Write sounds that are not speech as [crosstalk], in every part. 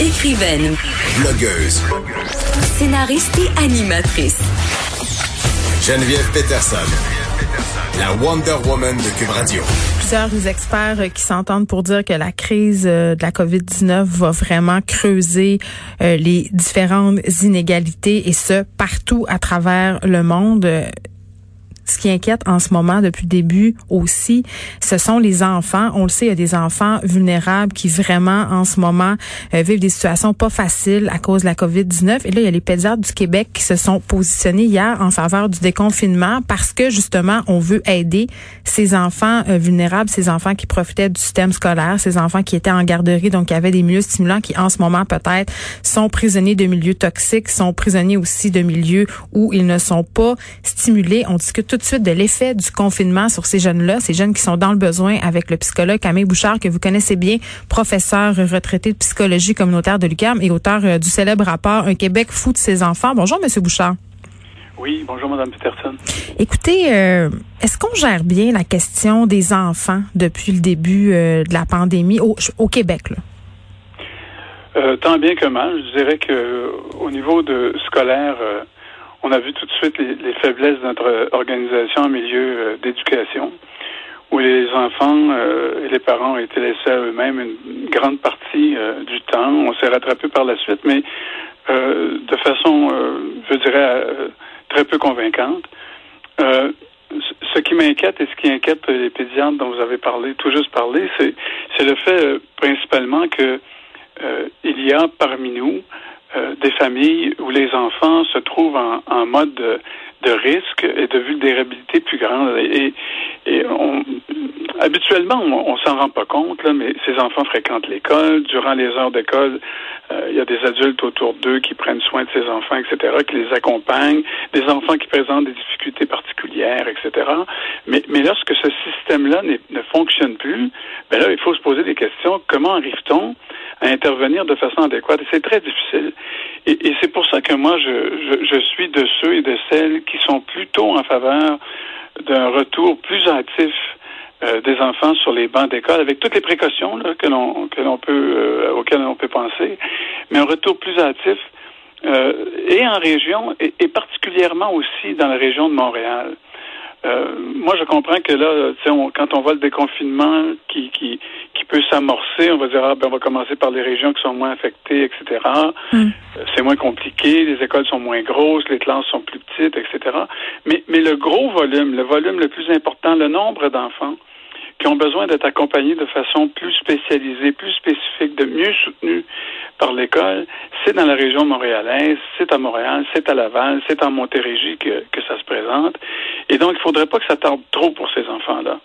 Écrivaine, Blogueuse. scénariste et animatrice. Geneviève Peterson. La Wonder Woman de Cube Radio. plusieurs experts euh, qui s'entendent pour dire que la crise euh, de la COVID-19 va vraiment creuser euh, les différentes inégalités et ce, partout à travers le monde. Ce qui inquiète en ce moment depuis le début aussi, ce sont les enfants. On le sait, il y a des enfants vulnérables qui vraiment en ce moment euh, vivent des situations pas faciles à cause de la COVID-19. Et là, il y a les pédiatres du Québec qui se sont positionnés hier en faveur du déconfinement parce que justement, on veut aider ces enfants euh, vulnérables, ces enfants qui profitaient du système scolaire, ces enfants qui étaient en garderie, donc qui avaient des milieux stimulants, qui en ce moment peut-être sont prisonniers de milieux toxiques, sont prisonniers aussi de milieux où ils ne sont pas stimulés. On discute tout de suite de l'effet du confinement sur ces jeunes-là, ces jeunes qui sont dans le besoin avec le psychologue Camille Bouchard, que vous connaissez bien, professeur retraité de psychologie communautaire de l'UQAM et auteur euh, du célèbre rapport Un Québec fou de ses enfants. Bonjour, Monsieur Bouchard. Oui, bonjour Madame Peterson. Écoutez, euh, est-ce qu'on gère bien la question des enfants depuis le début euh, de la pandémie au, au Québec? Là? Euh, tant bien que mal, je dirais que au niveau de scolaire, on a vu tout de suite les, les faiblesses de notre organisation en milieu euh, d'éducation, où les enfants euh, et les parents ont été laissés à eux-mêmes une grande partie euh, du temps. On s'est rattrapé par la suite, mais de façon, je dirais, très peu convaincante. Ce qui m'inquiète et ce qui inquiète les pédiatres dont vous avez parlé, tout juste parlé, c'est le fait principalement que il y a parmi nous euh, des familles où les enfants se trouvent en, mode de, risque et de vulnérabilité plus grande. Et, habituellement, on, on s'en rend pas compte, là, mais ces enfants fréquentent l'école. Durant les heures d'école, il y a des adultes autour d'eux qui prennent soin de ces enfants, etc., qui les accompagnent. Des enfants qui présentent des difficultés particulières, etc. Mais, mais lorsque ce système-là ne fonctionne plus, ben là, il faut se poser des questions. Comment arrive-t-on à intervenir de façon adéquate? C'est très difficile. Et, et c'est pour ça que moi, je, je, je suis de ceux et de celles qui sont plutôt en faveur d'un retour plus actif euh, des enfants sur les bancs d'école, avec toutes les précautions là, que l'on que l'on peut euh, auxquelles on peut penser, mais un retour plus actif euh, et en région et, et particulièrement aussi dans la région de Montréal. Euh, moi, je comprends que là, tu sais, on- quand on voit le déconfinement qui, qui, qui peut s'amorcer, on va dire, ah, ben, on va commencer par les régions qui sont moins affectées, etc. Mm. Euh, C'est moins compliqué, les écoles sont moins grosses, les classes sont plus petites, etc. Mais, mais le gros volume, le volume le plus important, le nombre d'enfants qui ont besoin d'être accompagnés de façon plus spécialisée, plus spécifique, de mieux soutenus par l'école, c'est dans la région montréalaise, c'est à Montréal, c'est à Laval, c'est en Montérégie que, que ça se présente. Et donc, il ne faudrait pas que ça tarde trop pour ces enfants-là.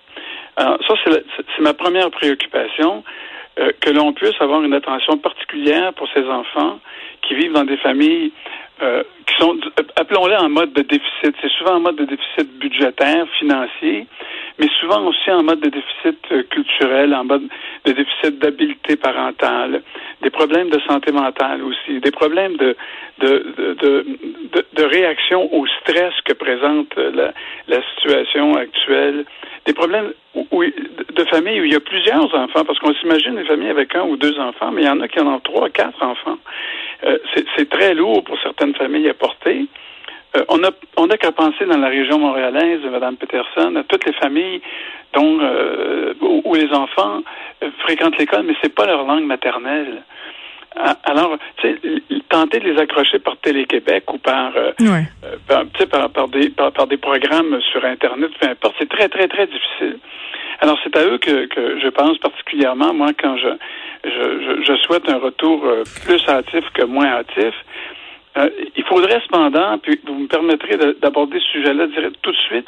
Alors, ça, c'est ma première préoccupation, euh, que l'on puisse avoir une attention particulière pour ces enfants qui vivent dans des familles euh, qui sont, appelons-les en mode de déficit. C'est souvent en mode de déficit budgétaire, financier, mais souvent aussi en mode de déficit euh, culturel, en mode de déficit d'habileté parentale, des problèmes de santé mentale aussi, des problèmes de, de, de, de, de- réaction au stress que présente euh, la, la situation actuelle, des problèmes où- où- de familles où il y a plusieurs enfants, parce qu'on s'imagine une famille avec un ou deux enfants, mais il y en a qui en ont trois, quatre enfants. Euh, c'est très lourd pour certaines familles à porter. Euh, on a on a qu'à penser dans la région montréalaise, Mme Peterson, à toutes les familles dont euh, où, où les enfants euh, fréquentent l'école, mais c'est pas leur langue maternelle. Alors, tenter de les accrocher par Télé-Québec ou par, euh, Ouais. par, des, par, par des programmes sur Internet, peu importe, c'est très, très, très difficile. Alors, c'est à eux que, que je pense particulièrement, moi, quand je, je, je, je souhaite un retour plus hâtif que moins hâtif. Euh, il faudrait cependant, puis vous me permettrez de- d'aborder ce sujet-là tout de suite,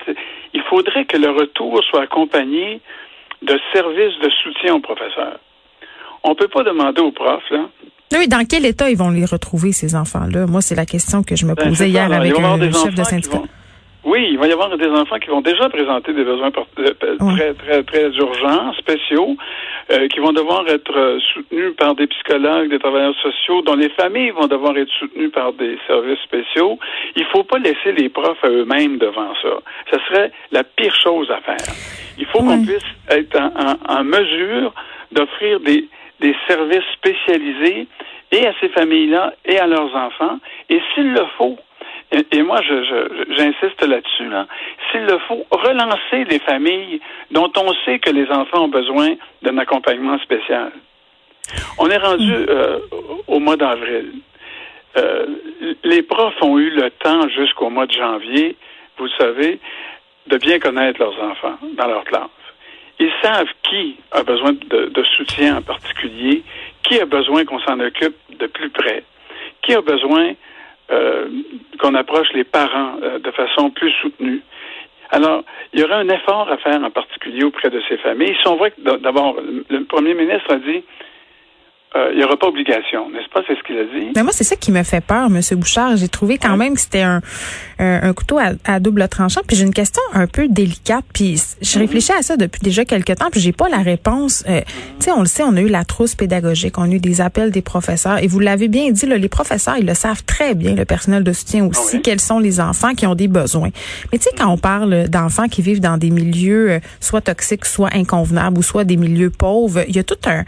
il faudrait que le retour soit accompagné de services de soutien aux professeurs. On peut pas demander aux profs, là, Oui, dans quel état ils vont les retrouver, ces enfants-là? Moi, c'est la question que je me Ben, posais hier ça, avec un chef de syndicat. vont- Oui, il va y avoir des enfants qui vont déjà présenter des besoins euh, très, très, très urgents, spéciaux, euh, qui vont devoir être euh, soutenus par des psychologues, des travailleurs sociaux, dont les familles vont devoir être soutenues par des services spéciaux. Il faut pas laisser les profs à eux-mêmes devant ça. Ce serait la pire chose à faire. Il faut qu'on puisse être en, en- en mesure d'offrir des, des services spécialisés et à ces familles-là et à leurs enfants. Et s'il le faut, et, et moi, je, je- j'insiste là-dessus, là, s'il le faut, relancer les familles dont on sait que les enfants ont besoin d'un accompagnement spécial. On est rendu euh, au mois d'avril. Euh, les profs ont eu le temps jusqu'au mois de janvier, vous savez, de bien connaître leurs enfants dans leur classe. Ils savent qui a besoin de, de soutien en particulier, qui a besoin qu'on s'en occupe de plus près, qui a besoin euh, qu'on approche les parents euh, de façon plus soutenue. Alors, il y aurait un effort à faire en particulier auprès de ces familles. Si on voit que d'abord, le premier ministre a dit euh, il n'y aura pas obligation, n'est-ce pas? C'est ce qu'il a dit. Mais moi, c'est ça qui me fait peur, Monsieur Bouchard. J'ai trouvé quand même que c'était un, un, un couteau à, à double tranchant. Puis j'ai une question un peu délicate. Puis je réfléchis à ça depuis déjà quelques temps. Puis j'ai pas la réponse. Euh, Tu sais, on le sait, on a eu la trousse pédagogique, on a eu des appels des professeurs. Et vous l'avez bien dit, là, les professeurs, ils le savent très bien, le personnel de soutien aussi, Ah oui. quels sont les enfants qui ont des besoins. Mais tu sais, quand on parle d'enfants qui vivent dans des milieux euh, soit toxiques, soit inconvenables, ou soit des milieux pauvres, il y a tout un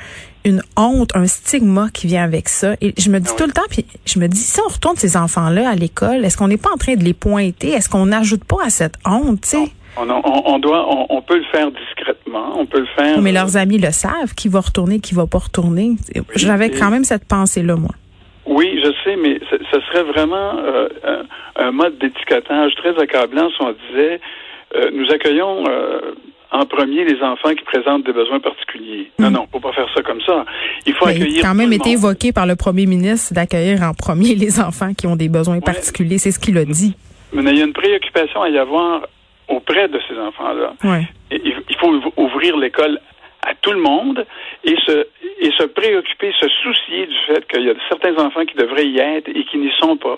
une honte, un stigma qui vient avec ça. Et je me dis Ah oui. tout le temps, puis je me dis, si on retourne ces enfants-là à l'école, est-ce qu'on n'est pas en train de les pointer? Est-ce qu'on n'ajoute pas à cette honte, tu sais? On, on, on doit, on, on peut le faire discrètement, on peut le faire. Mais euh, leurs amis le savent, qui va retourner, qui va pas retourner. J'avais quand même cette pensée-là, moi. Oui, je sais, mais ce, ce serait vraiment euh, un, un mode d'étiquetage très accablant si on disait euh, nous accueillons euh, en premier les enfants qui présentent des besoins particuliers. Non, non, faut pas faire ça comme ça. Il faut Mais il accueillir. a quand même été évoqué par le premier ministre d'accueillir en premier les enfants qui ont des besoins particuliers. C'est ce qu'il a dit. Mais il y a une préoccupation à y avoir auprès de ces enfants-là. Ouais. Il il faut ouv- ouvrir l'école à tout le monde et se, et se préoccuper, se soucier du fait qu'il y a certains enfants qui devraient y être et qui n'y sont pas.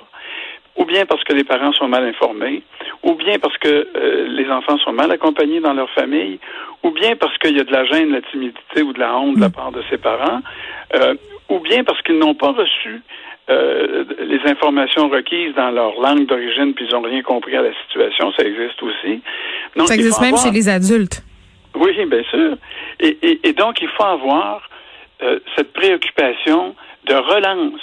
Ou bien parce que les parents sont mal informés, ou bien parce que euh, les enfants sont mal accompagnés dans leur famille, ou bien parce qu'il y a de la gêne, de la timidité ou de la honte de la part de ses parents, euh, ou bien parce qu'ils n'ont pas reçu euh, les informations requises dans leur langue d'origine puis ils n'ont rien compris à la situation. Ça existe aussi. Donc, Ça existe même avoir- chez les adultes. oui, bien sûr. Et, et- et donc, il faut avoir euh, cette préoccupation de relance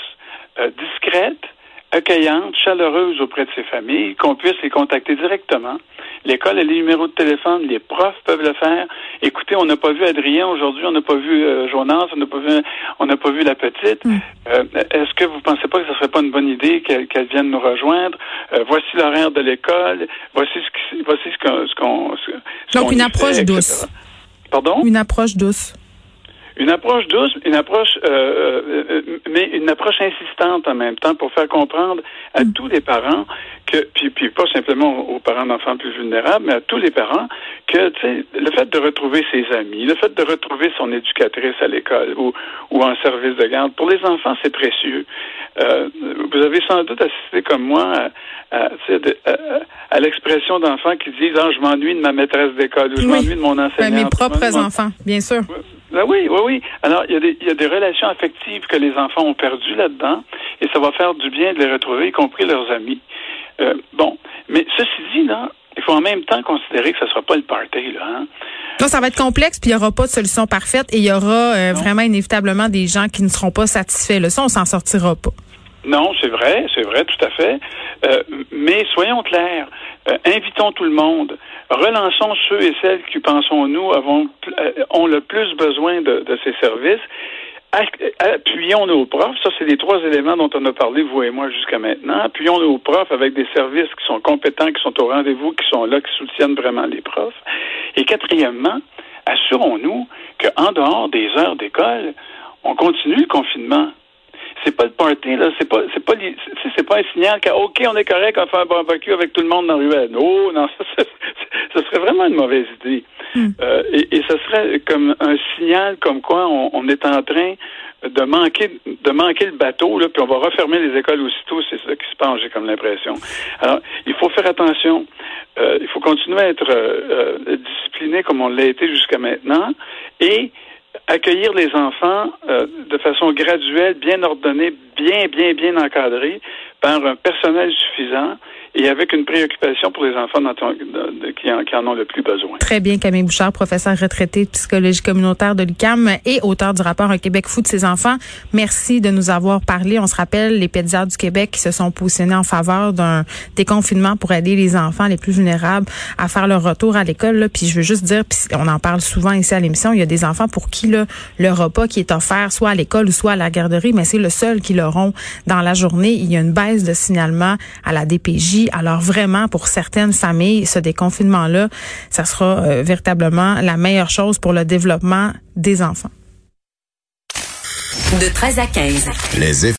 euh, discrète, accueillante, chaleureuse auprès de ces familles, qu'on puisse les contacter directement. L'école a les numéros de téléphone, les profs peuvent le faire. Écoutez, on n'a pas vu Adrien aujourd'hui, on n'a pas vu euh, Jonas, on n'a pas vu, on n'a pas vu la petite. Euh, Est-ce que vous pensez pas que ce serait pas une bonne idée qu'elle vienne nous rejoindre? Euh, Voici l'horaire de l'école. Voici ce qui- voici ce qu'on, qu'on, ce Donc, qu'on une approche fait, etc. douce. Pardon? Une approche douce. Une approche douce, une approche, euh, euh, mais une approche insistante en même temps pour faire comprendre à Mm. tous les parents que, puis, puis pas simplement aux parents d'enfants plus vulnérables, mais à tous les parents que, le fait de retrouver ses amis, le fait de retrouver son éducatrice à l'école ou, ou en service de garde, pour les enfants, c'est précieux. Euh, vous avez sans doute assisté comme moi à, l'expression d'enfants qui disent, ah, je m'ennuie de ma maîtresse d'école ou je Oui. m'ennuie de mon Ben, enseignant. mes propres enfants, bien sûr. Ben oui, oui, oui. Alors, il y, a des, il y a des relations affectives que les enfants ont perdues là-dedans, et ça va faire du bien de les retrouver, y compris leurs amis. Euh, bon, mais ceci dit, là, il faut en même temps considérer que ce ne sera pas le party, là. Hein? Donc, ça va être complexe, puis il n'y aura pas de solution parfaite et il y aura euh, Non. vraiment inévitablement des gens qui ne seront pas satisfaits. Là. Ça, on s'en sortira pas. Non, c'est vrai, c'est vrai, tout à fait. Euh, mais soyons clairs, euh, invitons tout le monde, relançons ceux et celles qui, pensons-nous, ont le plus besoin de, de ces services. Ac- Appuyons nos profs, ça c'est les trois éléments dont on a parlé, vous et moi, jusqu'à maintenant. Appuyons nos profs avec des services qui sont compétents, qui sont au rendez-vous, qui sont là, qui soutiennent vraiment les profs. Et quatrièmement, assurons-nous qu'en dehors des heures d'école, on continue le confinement c'est pas le party, là, c'est pas, c'est pas, c'est, pas un signal que, OK, on est correct, on va faire un barbecue avec tout le monde dans la ruelle. Oh, non, [laughs] ça, ça serait vraiment une mauvaise idée. Euh, et, et ce serait comme un signal comme quoi on, on est en train de manquer de manquer le bateau, là, puis on va refermer les écoles aussitôt, c'est ça qui se passe, j'ai comme l'impression. Alors, il faut faire attention. Euh, il faut continuer à être euh, discipliné comme on l'a été jusqu'à maintenant et accueillir les enfants de façon graduelle, bien ordonnée, bien, bien, bien encadrée par un personnel suffisant et avec une préoccupation pour les enfants qui, en, ont le plus besoin. Très bien, Camille Bouchard, professeur retraité de psychologie communautaire de l'UQAM et auteur du rapport Un Québec fou de ses enfants. Merci de nous avoir parlé. On se rappelle les pédiatres du Québec qui se sont positionnés en faveur d'un déconfinement pour aider les enfants les plus vulnérables à faire leur retour à l'école. Puis je veux juste dire, puis on en parle souvent ici à l'émission, il y a des enfants pour qui là, le repas qui est offert soit à l'école ou soit à la garderie, mais c'est le seul qu'ils auront dans la journée. Il y a une baisse de signalement à la DPJ alors vraiment, pour certaines familles, ce déconfinement-là, ça sera euh, véritablement la meilleure chose pour le développement des enfants. De 13 à 15. Les